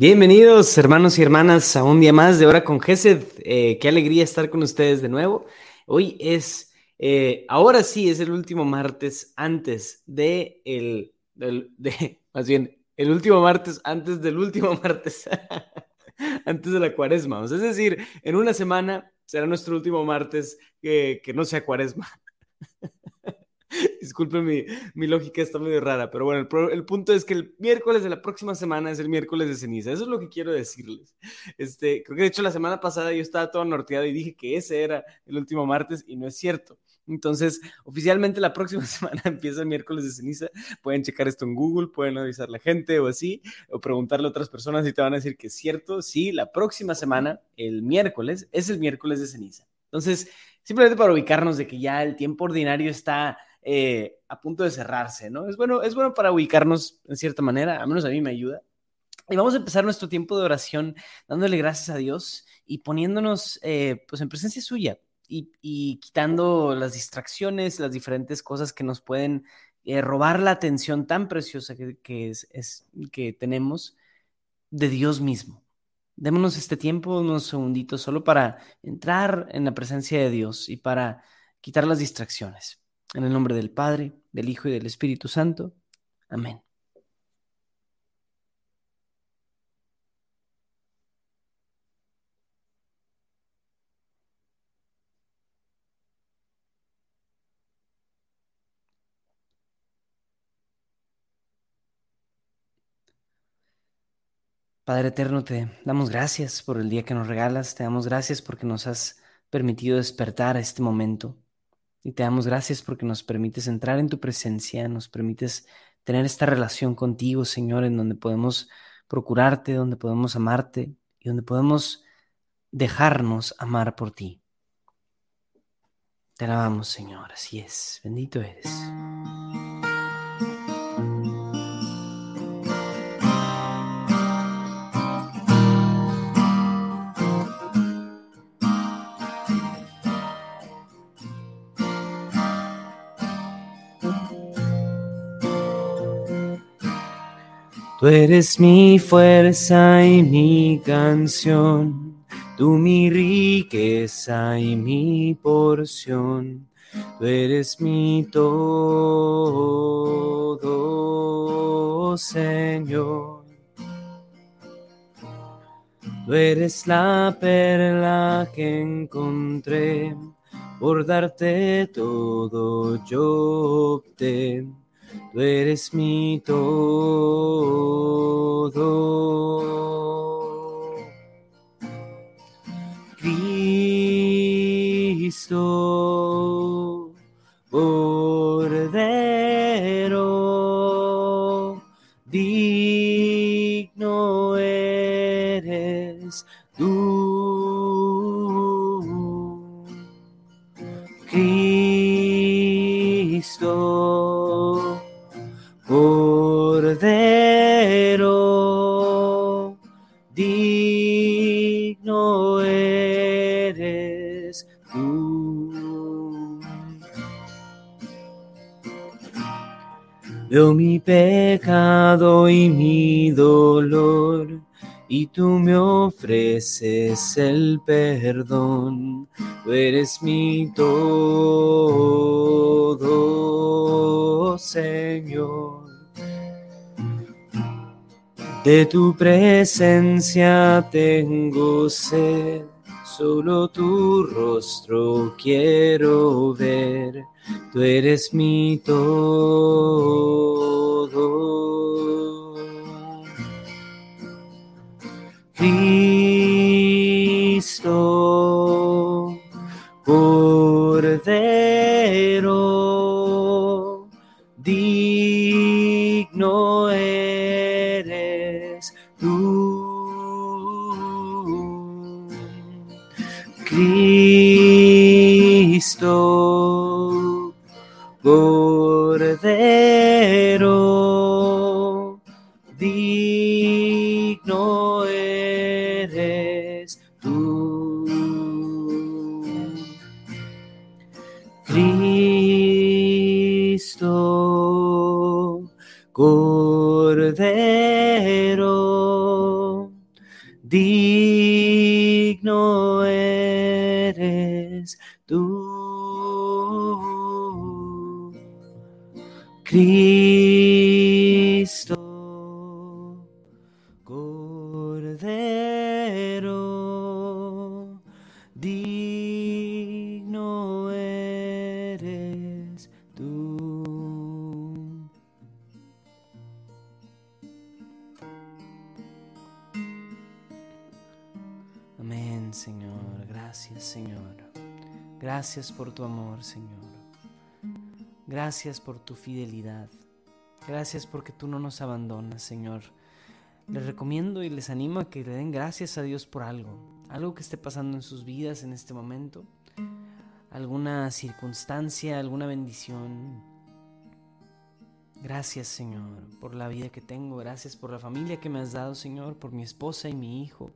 Bienvenidos hermanos y hermanas a un día más de Hora con Gesed. Eh, qué alegría estar con ustedes de nuevo. Hoy es, eh, ahora sí es el último martes antes de el, de, más bien, el último martes antes del último martes, antes de la cuaresma. es decir, en una semana será nuestro último martes que, que no sea cuaresma. Disculpen, mi, mi, lógica está medio rara, pero bueno, el, punto es que el miércoles de la próxima semana es el miércoles de ceniza. Eso es lo que quiero decirles. Este, creo que de hecho la semana pasada yo estaba todo norteado y dije que ese era el último martes y no es cierto. Entonces, oficialmente la próxima semana empieza el miércoles de ceniza. Pueden checar esto en Google, pueden avisar a la gente o así, o preguntarle a otras personas y te van a decir que es cierto. Sí, la próxima semana, el miércoles, es el miércoles de ceniza. Entonces, simplemente para ubicarnos de que ya el tiempo ordinario está eh, a punto de cerrarse, ¿no? Es bueno, es bueno para ubicarnos en cierta manera, al menos a mí me ayuda. Y vamos a empezar nuestro tiempo de oración dándole gracias a Dios y poniéndonos eh, pues en presencia suya y, quitando las distracciones, las diferentes cosas que nos pueden eh, robar la atención tan preciosa que, es, que tenemos de Dios mismo. Démonos este tiempo, unos segunditos, solo para entrar en la presencia de Dios y para quitar las distracciones. En el nombre del Padre, del Hijo y del Espíritu Santo. Amén. Padre eterno, te damos gracias por el día que nos regalas, te damos gracias porque nos has permitido despertar a este momento. Y te damos gracias porque nos permites entrar en tu presencia, nos permites tener esta relación contigo, Señor, en donde podemos procurarte, donde podemos amarte y donde podemos dejarnos amar por ti. Te alabamos, Señor, así es, bendito eres. Tú eres mi fuerza y mi canción, tú mi riqueza y mi porción, tú eres mi todo, Señor. Tú eres la perla que encontré, por darte todo yo opté tú eres mi todo. Cristo, Cordero, digno eres tú. Cristo. Veo mi pecado y mi dolor, y tú me ofreces el perdón. Tú eres mi todo, Señor. De tu presencia tengo sed, solo tu rostro quiero ver, tú eres mi todo. Cristo, Cristo, Cordero, Cristo, Cordero, digno eres tú. Amén, Señor. Gracias, Señor. Gracias por tu amor, Señor. Gracias por tu fidelidad. Gracias porque tú no nos abandonas, Señor. Les recomiendo y les animo a que le den gracias a Dios por algo, algo que esté pasando en sus vidas en este momento, alguna circunstancia, alguna bendición. Gracias, Señor, por la vida que tengo, gracias por la familia que me has dado, Señor, por mi esposa y mi hijo.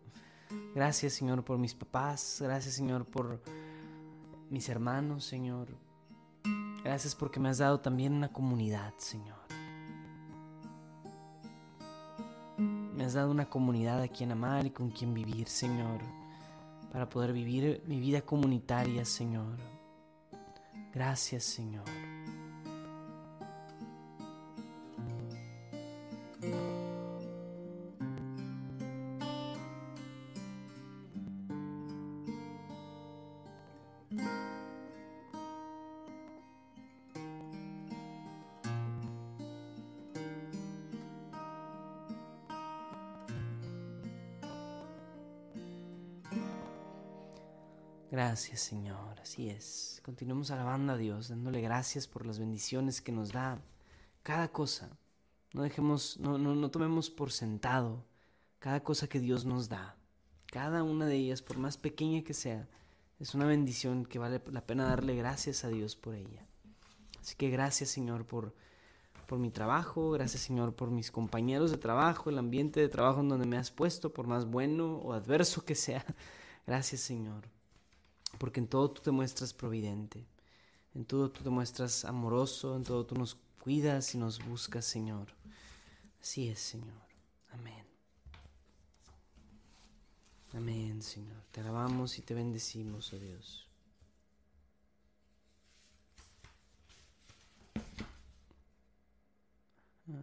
Gracias, Señor, por mis papás, gracias, Señor, por mis hermanos, Señor, Gracias porque me has dado también una comunidad, Señor. Me has dado una comunidad a quien amar y con quien vivir, Señor, para poder vivir mi vida comunitaria, Señor. Gracias, Señor. Gracias Señor, así es. Continuemos alabando a Dios, dándole gracias por las bendiciones que nos da cada cosa. No dejemos, no, no, no tomemos por sentado cada cosa que Dios nos da. Cada una de ellas, por más pequeña que sea, es una bendición que vale la pena darle gracias a Dios por ella. Así que gracias Señor por, por mi trabajo, gracias Señor por mis compañeros de trabajo, el ambiente de trabajo en donde me has puesto, por más bueno o adverso que sea. Gracias Señor porque en todo tú te muestras providente, en todo tú te muestras amoroso, en todo tú nos cuidas y nos buscas, Señor. Así es, Señor. Amén. Amén, Señor. Te alabamos y te bendecimos, oh Dios. Ah.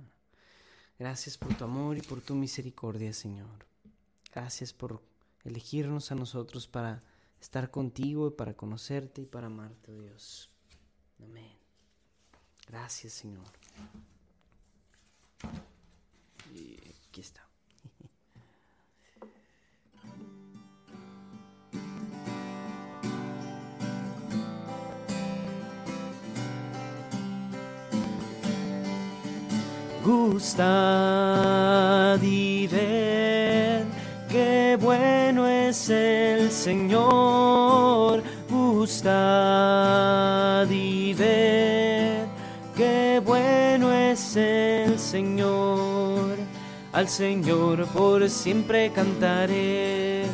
Gracias por tu amor y por tu misericordia, Señor. Gracias por elegirnos a nosotros para estar contigo y para conocerte y para amarte, oh Dios. Amén. Gracias, Señor. Y aquí está. es el Señor, gustad y ver, qué bueno es el Señor. Al Señor por siempre cantaré,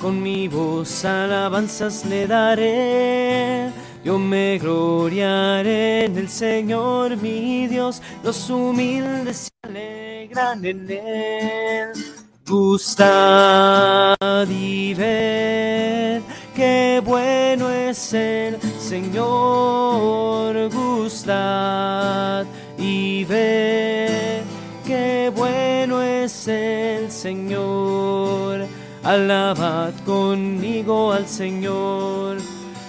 con mi voz alabanzas le daré. Yo me gloriaré en el Señor mi Dios, los humildes se alegran en él Gustad y ver qué bueno es el Señor. Gustad y ver qué bueno es el Señor. Alabad conmigo al Señor.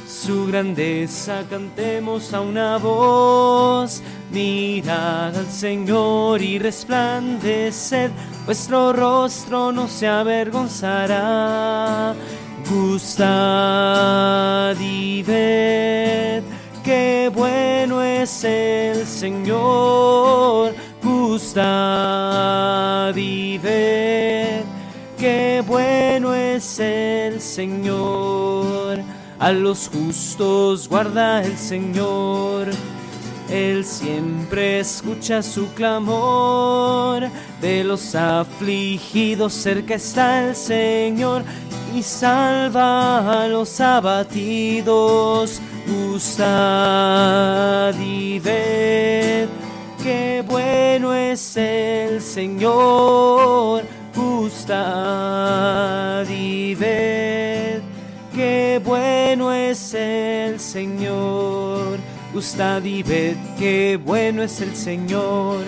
Su grandeza cantemos a una voz. Mirad al Señor y resplandeced vuestro rostro no se avergonzará. Gustad y ved, qué bueno es el Señor. Gustad y ved, qué bueno es el Señor. A los justos guarda el Señor él siempre escucha su clamor. De los afligidos cerca está el Señor y salva a los abatidos. Gustad y ved qué bueno es el Señor. Gustad y ved qué bueno es el Señor. Gustad y ved qué bueno es el Señor.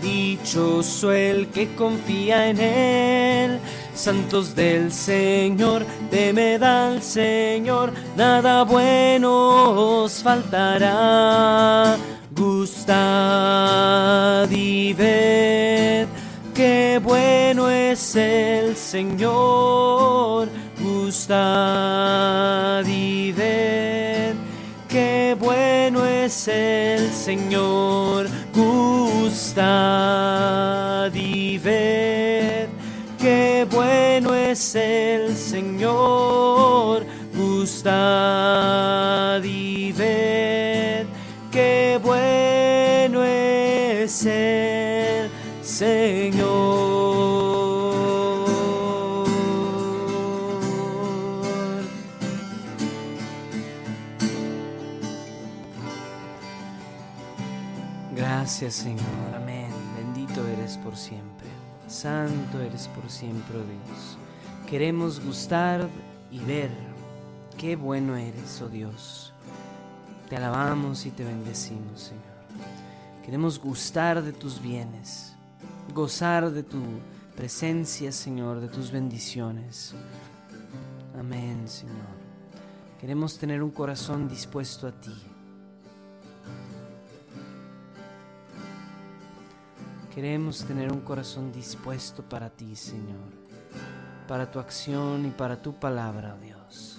Dichoso el que confía en Él. Santos del Señor, temed al Señor, nada bueno os faltará. Gustad y ved qué bueno es el Señor. Gustad y ved es el Señor. Gustad y ved qué bueno es el Señor. Gustad Señor, amén. Bendito eres por siempre. Santo eres por siempre, oh Dios. Queremos gustar y ver qué bueno eres, oh Dios. Te alabamos y te bendecimos, Señor. Queremos gustar de tus bienes, gozar de tu presencia, Señor, de tus bendiciones. Amén, Señor. Queremos tener un corazón dispuesto a ti. Queremos tener un corazón dispuesto para ti, Señor, para tu acción y para tu palabra, oh Dios.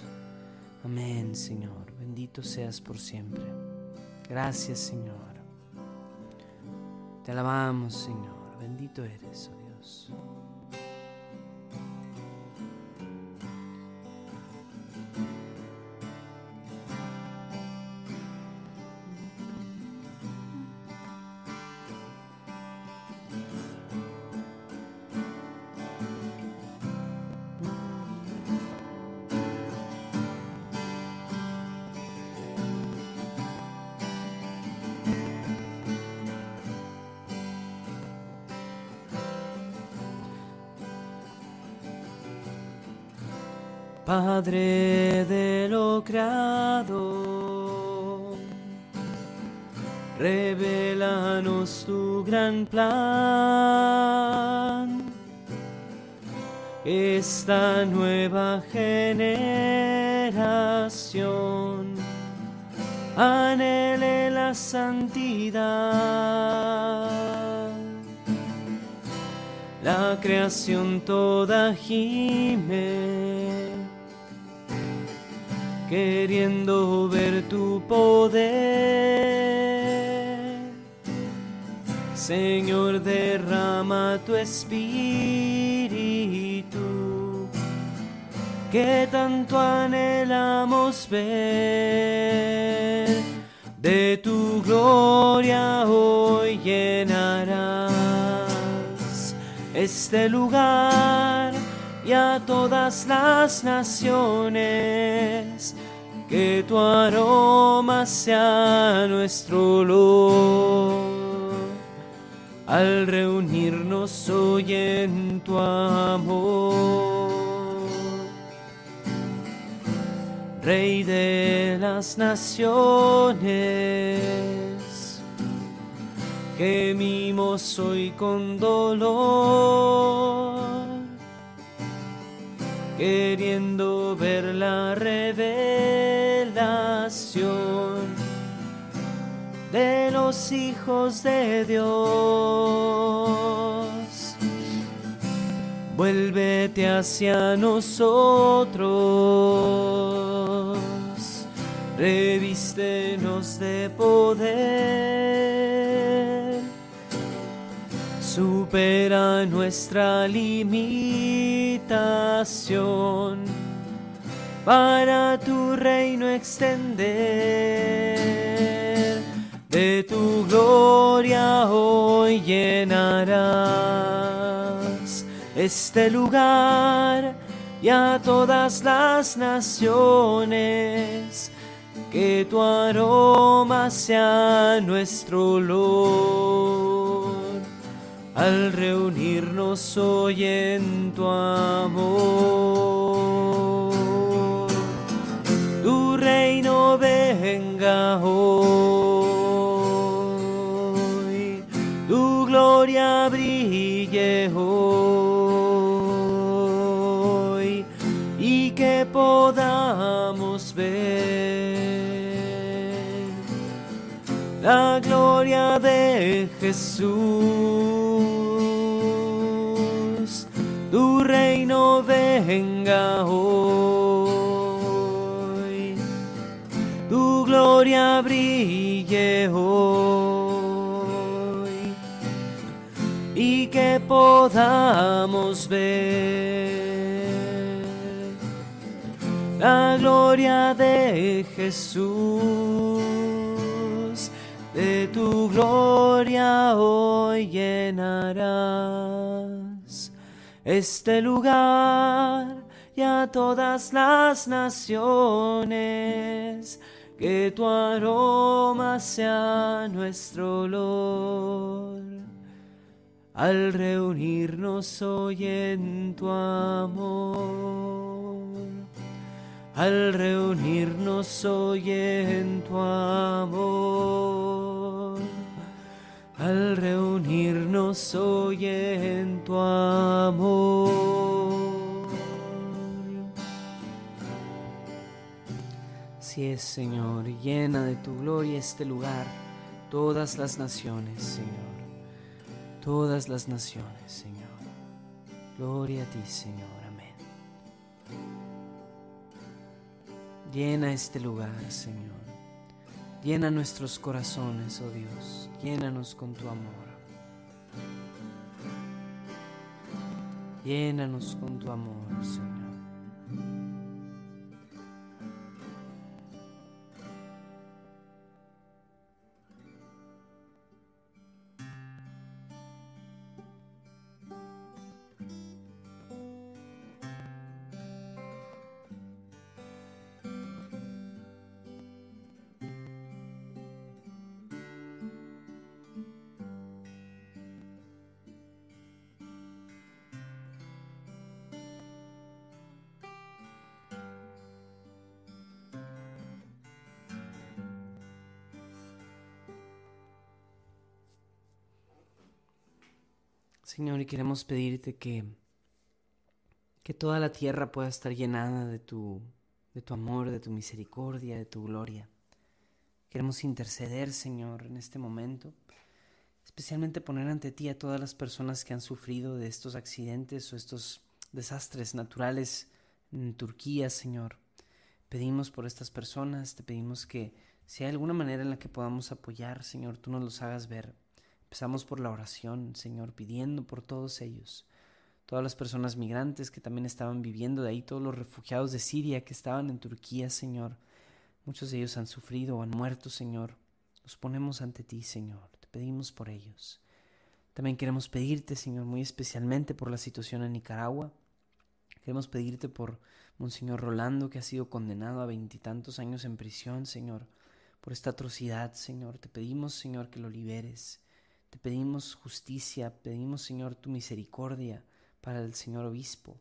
Amén, Señor. Bendito seas por siempre. Gracias, Señor. Te alabamos, Señor. Bendito eres, oh Dios. Padre de lo creado, revelanos tu gran plan. Esta nueva generación anhele la santidad. La creación toda gime queriendo ver tu poder. Señor, derrama tu espíritu, que tanto anhelamos ver. De tu gloria hoy llenarás este lugar y a todas las naciones, que tu aroma sea nuestro olor. Al reunirnos hoy en tu amor, Rey de las naciones, gemimos hoy con dolor queriendo ver la revelación de los hijos de Dios. Vuélvete hacia nosotros, revístenos de poder supera nuestra limitación para tu reino extender. De tu gloria hoy llenarás este lugar y a todas las naciones. Que tu aroma sea nuestro olor al reunirnos hoy en tu amor. Tu reino venga hoy, tu gloria brille hoy y que podamos ver la gloria de Jesús venga hoy, tu gloria brille hoy. Y que podamos ver la gloria de Jesús, de tu gloria hoy llenará este lugar y a todas las naciones, que tu aroma sea nuestro olor. Al reunirnos hoy en tu amor, al reunirnos hoy en tu amor al hoy en tu amor. Si es, Señor, llena de tu gloria este lugar, todas las naciones, Señor, todas las naciones, Señor. Gloria a ti, Señor. Amén. Llena este lugar, Señor. Llena nuestros corazones, oh Dios, llénanos con tu amor. Llénanos con tu amor, Señor. Señor, y queremos pedirte que, que toda la tierra pueda estar llenada de tu, de tu amor, de tu misericordia, de tu gloria. Queremos interceder, Señor, en este momento, especialmente poner ante ti a todas las personas que han sufrido de estos accidentes o estos desastres naturales en Turquía, Señor. Pedimos por estas personas, te pedimos que si hay alguna manera en la que podamos apoyar, Señor, tú nos los hagas ver. Empezamos por la oración, Señor, pidiendo por todos ellos, todas las personas migrantes que también estaban viviendo de ahí, todos los refugiados de Siria que estaban en Turquía, Señor. Muchos de ellos han sufrido o han muerto, Señor. Los ponemos ante ti, Señor. Te pedimos por ellos. También queremos pedirte, Señor, muy especialmente por la situación en Nicaragua. Queremos pedirte por Monseñor Rolando, que ha sido condenado a veintitantos años en prisión, Señor, por esta atrocidad, Señor. Te pedimos, Señor, que lo liberes. Te pedimos justicia, pedimos Señor tu misericordia para el Señor Obispo.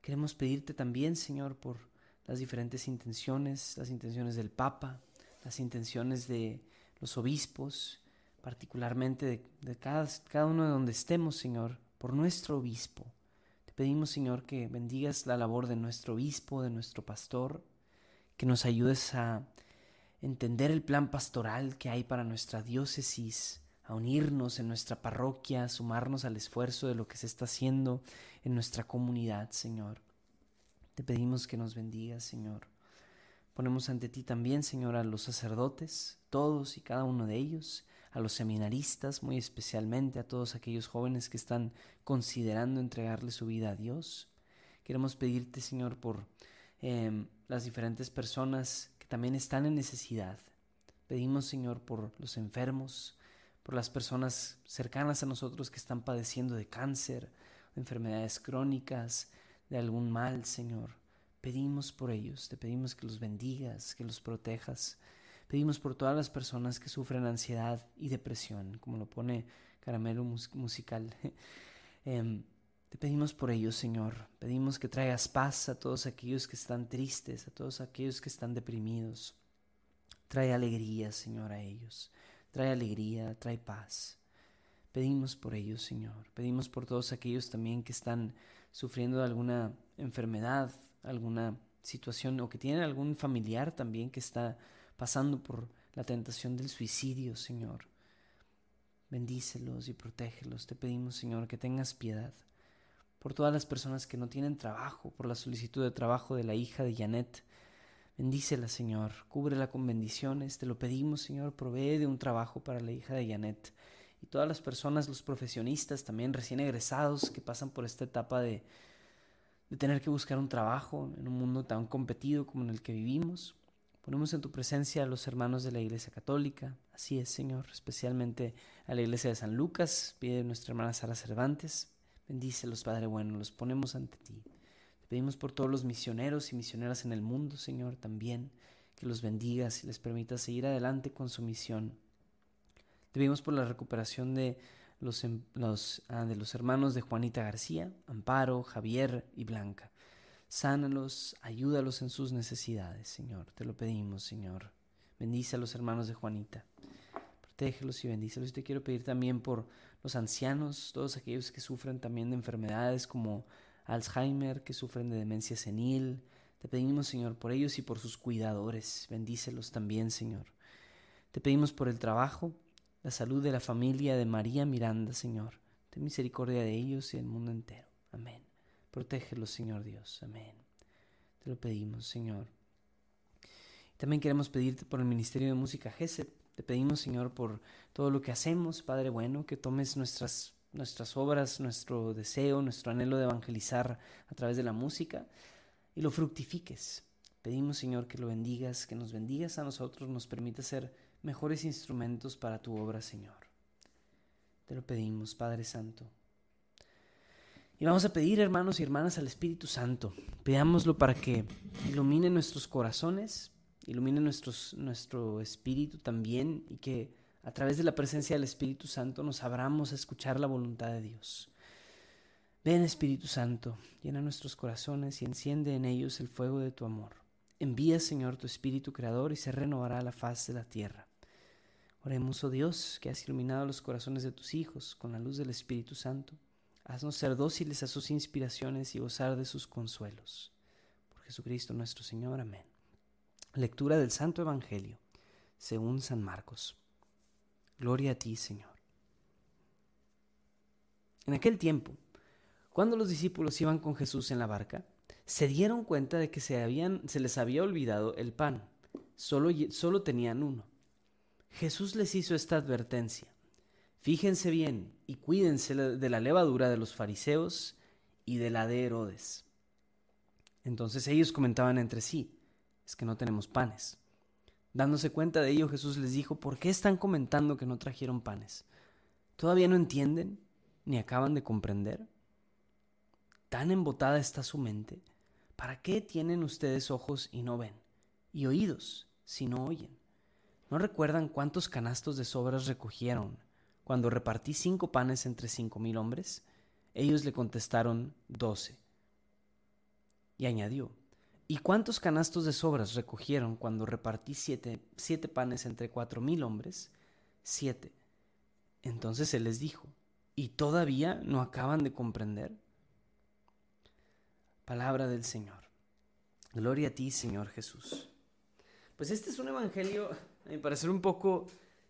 Queremos pedirte también, Señor, por las diferentes intenciones, las intenciones del Papa, las intenciones de los obispos, particularmente de, cada, cada uno de donde estemos, Señor, por nuestro obispo. Te pedimos, Señor, que bendigas la labor de nuestro obispo, de nuestro pastor, que nos ayudes a entender el plan pastoral que hay para nuestra diócesis, a unirnos en nuestra parroquia, a sumarnos al esfuerzo de lo que se está haciendo en nuestra comunidad, Señor. Te pedimos que nos bendigas, Señor. Ponemos ante ti también, Señor, a los sacerdotes, todos y cada uno de ellos, a los seminaristas, muy especialmente a todos aquellos jóvenes que están considerando entregarle su vida a Dios. Queremos pedirte, Señor, por em, las diferentes personas que también están en necesidad. Pedimos, Señor, por los enfermos, por las personas cercanas a nosotros que están padeciendo de cáncer, de enfermedades crónicas, de algún mal, Señor. Pedimos por ellos, te pedimos que los bendigas, que los protejas. Pedimos por todas las personas que sufren ansiedad y depresión, como lo pone caramelo musical. Em, te pedimos por ellos, Señor. Pedimos que traigas paz a todos aquellos que están tristes, a todos aquellos que están deprimidos. Trae alegría, Señor, a ellos. Trae alegría, trae paz. Pedimos por ellos, Señor. Pedimos por todos aquellos también que están sufriendo alguna enfermedad, alguna situación o que tienen algún familiar también que está pasando por la tentación del suicidio, Señor. Bendícelos y protégelos. Te pedimos, Señor, que tengas piedad por todas las personas que no tienen trabajo, por la solicitud de trabajo de la hija de Janet. Bendícela, Señor, cúbrela con bendiciones. Te lo pedimos, Señor, provee de un trabajo para la hija de Janet. Y todas las personas, los profesionistas también recién egresados que pasan por esta etapa de, de tener que buscar un trabajo en un mundo tan competido como en el que vivimos. Ponemos en tu presencia a los hermanos de la Iglesia Católica, así es, Señor, especialmente a la Iglesia de San Lucas, pide nuestra hermana Sara Cervantes, bendícelos, Padre bueno, los ponemos ante ti. Pedimos por todos los misioneros y misioneras en el mundo, Señor, también, que los bendigas y les permitas seguir adelante con su misión. Te pedimos por la recuperación de los, em, ah, de los hermanos de Juanita García, Amparo, Javier y Blanca. Sánalos, ayúdalos en sus necesidades, Señor. Te lo pedimos, Señor. Bendice a los hermanos de Juanita. Protégelos y bendícelos. Y te quiero pedir también por los ancianos, todos aquellos que sufren también de enfermedades como Alzheimer, que sufren de demencia senil. Te pedimos, Señor, por ellos y por sus cuidadores. Bendícelos también, Señor. Te pedimos por el trabajo, la salud de la familia de María Miranda, Señor. Ten misericordia de ellos y del mundo entero. Amén. Protégelos, Señor Dios. Amén. Te lo pedimos, Señor. También queremos pedirte por el Ministerio de Música GESET. Te pedimos, Señor, por todo lo que hacemos, Padre bueno, que tomes nuestras, nuestras obras, nuestro deseo, nuestro anhelo de evangelizar a través de la música y lo fructifiques. Pedimos, Señor, que lo bendigas, que nos bendigas a nosotros, nos permita ser mejores instrumentos para tu obra, Señor. Te lo pedimos, Padre Santo. Y vamos a pedir, hermanos y hermanas, al Espíritu Santo. Pidámoslo para que ilumine nuestros corazones, ilumine nuestros, nuestro espíritu también y que a través de la presencia del Espíritu Santo nos abramos a escuchar la voluntad de Dios. Ven Espíritu Santo, llena nuestros corazones y enciende en ellos el fuego de tu amor. Envía, Señor, tu Espíritu Creador y se renovará la faz de la tierra. Oremos, oh Dios, que has iluminado los corazones de tus hijos con la luz del Espíritu Santo Haznos ser dóciles a sus inspiraciones y gozar de sus consuelos. Por Jesucristo nuestro Señor. Amén. Lectura del Santo Evangelio, según San Marcos. Gloria a ti, Señor. En aquel tiempo, cuando los discípulos iban con Jesús en la barca, se dieron cuenta de que se, les había olvidado el pan. Solo, solo tenían uno. Jesús les hizo esta advertencia. Fíjense bien y cuídense de la levadura de los fariseos y de la de Herodes. Entonces ellos comentaban entre sí, es que no tenemos panes. Dándose cuenta de ello, Jesús les dijo, ¿por qué están comentando que no trajeron panes? ¿Todavía no entienden ni acaban de comprender? ¿Tan embotada está su mente? ¿Para qué tienen ustedes ojos y no ven? Y oídos si no oyen? ¿No recuerdan cuántos canastos de sobras recogieron cuando repartí cinco panes entre cinco mil hombres? Ellos le contestaron doce. Y añadió, ¿y cuántos canastos de sobras recogieron cuando repartí siete, siete panes entre cuatro mil hombres? Siete. Entonces él les dijo, ¿y todavía no acaban de comprender? Palabra del Señor. Gloria a ti, Señor Jesús. Pues este es un evangelio, a mi parecer, un poco,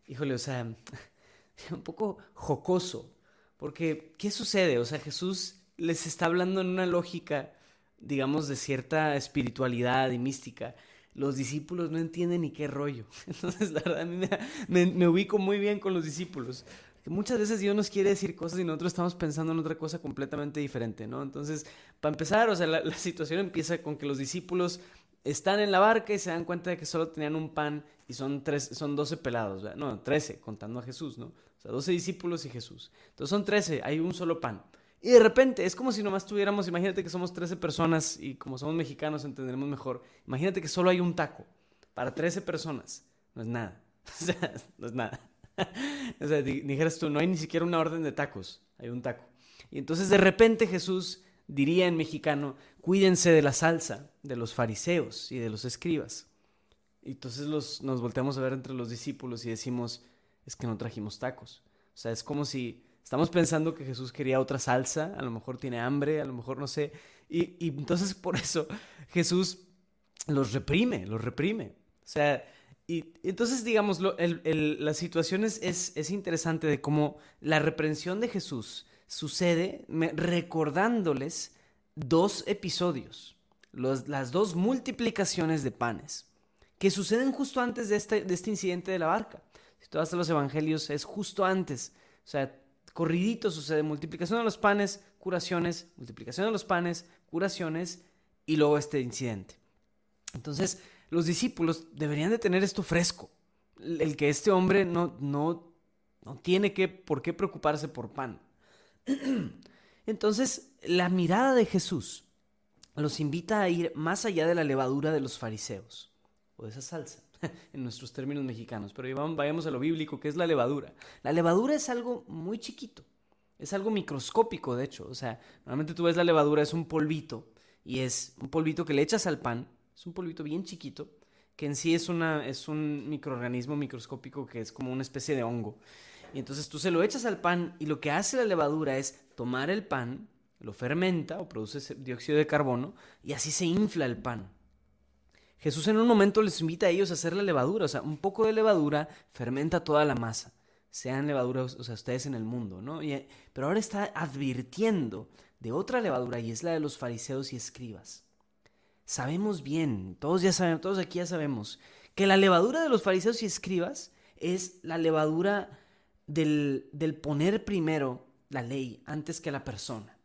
híjole, o sea, un poco jocoso, porque ¿qué sucede? O sea, Jesús les está hablando en una lógica, digamos, de cierta espiritualidad y mística. Los discípulos no entienden ni qué rollo. Entonces, la verdad, me, ubico muy bien con los discípulos. Muchas veces Dios nos quiere decir cosas y nosotros estamos pensando en otra cosa completamente diferente, ¿no? Entonces, para empezar, o sea, la, situación empieza con que los discípulos están en la barca y se dan cuenta de que solo tenían un pan y son, tres, son 12 pelados, no, 13, contando a Jesús, ¿no? O sea, 12 discípulos y Jesús. Entonces son 13, hay un solo pan. Y de repente es como si nomás tuviéramos, imagínate que somos 13 personas y como somos mexicanos entenderemos mejor. Imagínate que solo hay un taco para 13 personas. No es nada. O sea, no es nada. o sea, dijeras tú, no hay ni siquiera una orden de tacos, hay un taco. Y entonces de repente Jesús diría en mexicano, cuídense de la salsa de los fariseos y de los escribas. Y entonces los, nos volteamos a ver entre los discípulos y decimos, es que no trajimos tacos. O sea, es como si estamos pensando que Jesús quería otra salsa, a lo mejor tiene hambre, a lo mejor no sé. Y, y entonces por eso Jesús los reprime, los reprime. O sea, y entonces, digamos, la situación es, es, interesante de cómo la reprensión de Jesús sucede recordándoles dos episodios, las dos multiplicaciones de panes, que suceden justo antes de este, de este incidente de la barca. Si tú vas a los evangelios, es justo antes. O sea, corridito sucede multiplicación de los panes, curaciones, multiplicación de los panes, curaciones y luego este incidente. Entonces, los discípulos deberían de tener esto fresco. El que este hombre no, no, no tiene que, por qué preocuparse por pan. Entonces, la mirada de Jesús los invita a ir más allá de la levadura de los fariseos, o de esa salsa, en nuestros términos mexicanos. Pero vayamos a lo bíblico, que es la levadura. La levadura es algo muy chiquito, es algo microscópico, de hecho. O sea, normalmente tú ves la levadura, es un polvito, y es un polvito que le echas al pan, es un polvito bien chiquito, que en sí es, una, es un microorganismo microscópico que es como una especie de hongo. Y entonces tú se lo echas al pan y lo que hace la levadura es tomar el pan, lo fermenta o produce dióxido de carbono y así se infla el pan. Jesús en un momento les invita a ellos a hacer la levadura, o sea, un poco de levadura fermenta toda la masa. Sean levaduras, o sea, ustedes en el mundo, ¿no? pero ahora está advirtiendo de otra levadura y es la de los fariseos y escribas sabemos bien, todos ya sabemos, todos aquí ya sabemos, que la levadura de los fariseos y escribas es la levadura del, del poner primero la ley antes que la persona,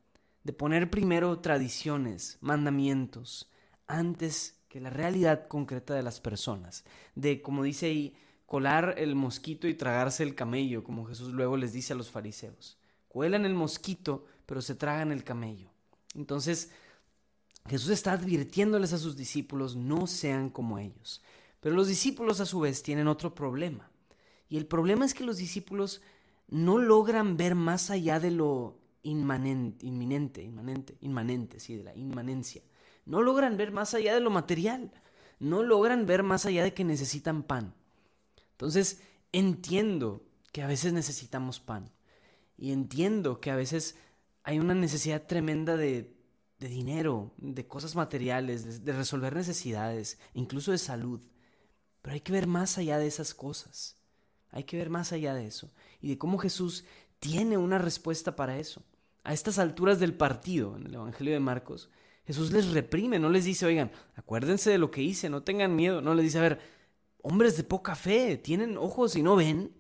de poner primero tradiciones, mandamientos, antes que la realidad concreta de las personas, de, como dice ahí, colar el mosquito y tragarse el camello, como Jesús luego les dice a los fariseos. Cuelan el mosquito, pero se tragan el camello. Entonces, Jesús está advirtiéndoles a sus discípulos, no sean como ellos. Pero los discípulos a su vez tienen otro problema. Y el problema es que los discípulos no logran ver más allá de lo inmanente, inminente, inmanente, inmanente, sí, de la inmanencia. No logran ver más allá de lo material. No logran ver más allá de que necesitan pan. Entonces, entiendo que a veces necesitamos pan. Y entiendo que a veces hay una necesidad tremenda de de dinero, de cosas materiales, de, resolver necesidades, incluso de salud. Pero hay que ver más allá de esas cosas. Hay que ver más allá de eso. Y de cómo Jesús tiene una respuesta para eso. A estas alturas del partido, en el Evangelio de Marcos, Jesús les reprime, no les dice, oigan, acuérdense de lo que hice, no tengan miedo. No les dice, a ver, hombres de poca fe, tienen ojos y no ven.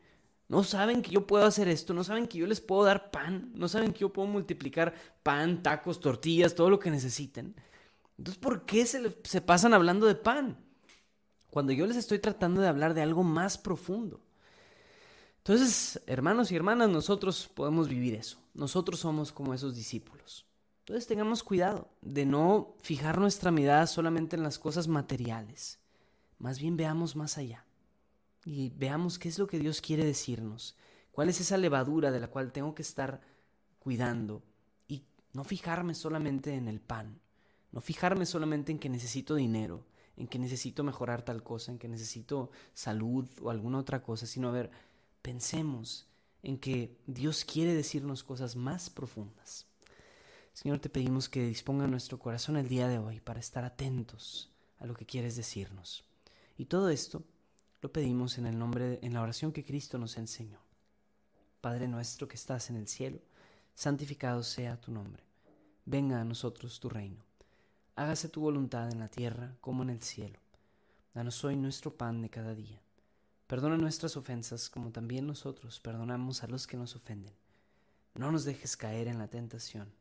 No saben que yo puedo hacer esto, no saben que yo les puedo dar pan, no saben que yo puedo multiplicar pan, tacos, tortillas, todo lo que necesiten. Entonces, ¿por qué se, pasan hablando de pan? Cuando yo les estoy tratando de hablar de algo más profundo. Entonces, hermanos y hermanas, nosotros podemos vivir eso. Nosotros somos como esos discípulos. Entonces tengamos cuidado de no fijar nuestra mirada solamente en las cosas materiales. Más bien veamos más allá y veamos qué es lo que Dios quiere decirnos, cuál es esa levadura de la cual tengo que estar cuidando y no fijarme solamente en el pan, no fijarme solamente en que necesito dinero, en que necesito mejorar tal cosa, en que necesito salud o alguna otra cosa, sino a ver, pensemos en que Dios quiere decirnos cosas más profundas. Señor, te pedimos que disponga nuestro corazón el día de hoy para estar atentos a lo que quieres decirnos. Y todo esto lo pedimos en el nombre, en la oración que Cristo nos enseñó. Padre nuestro que estás en el cielo, santificado sea tu nombre. Venga a nosotros tu reino. Hágase tu voluntad en la tierra como en el cielo. Danos hoy nuestro pan de cada día. Perdona nuestras ofensas como también nosotros perdonamos a los que nos ofenden. No nos dejes caer en la tentación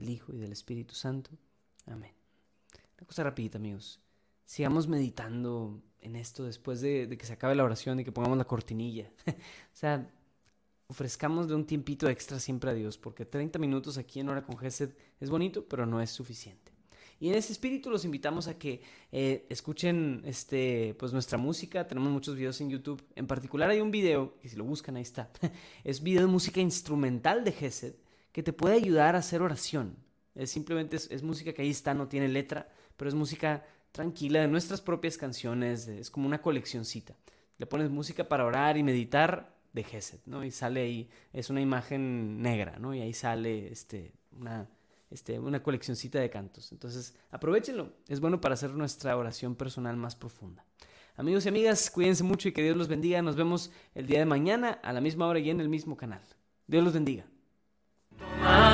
del Hijo y del Espíritu Santo. Amén. Una cosa rapidita, amigos. Sigamos meditando en esto después de, que se acabe la oración y que pongamos la cortinilla. o sea, ofrezcamos un tiempito extra siempre a Dios, porque 30 minutos aquí en hora con Gesed es bonito, pero no es suficiente. Y en ese espíritu los invitamos a que eh, escuchen este, pues nuestra música. Tenemos muchos videos en YouTube. En particular hay un video, que si lo buscan ahí está. es video de música instrumental de Gesed que te puede ayudar a hacer oración. Es simplemente es, música que ahí está, no tiene letra, pero es música tranquila de nuestras propias canciones. Es como una coleccioncita. Le pones música para orar y meditar de Gesed, ¿no? Y sale ahí, es una imagen negra, ¿no? Y ahí sale este, una este, una coleccioncita de cantos. Entonces, aprovechenlo. Es bueno para hacer nuestra oración personal más profunda. Amigos y amigas, cuídense mucho y que Dios los bendiga. Nos vemos el día de mañana a la misma hora y en el mismo canal. Dios los bendiga. Tomar.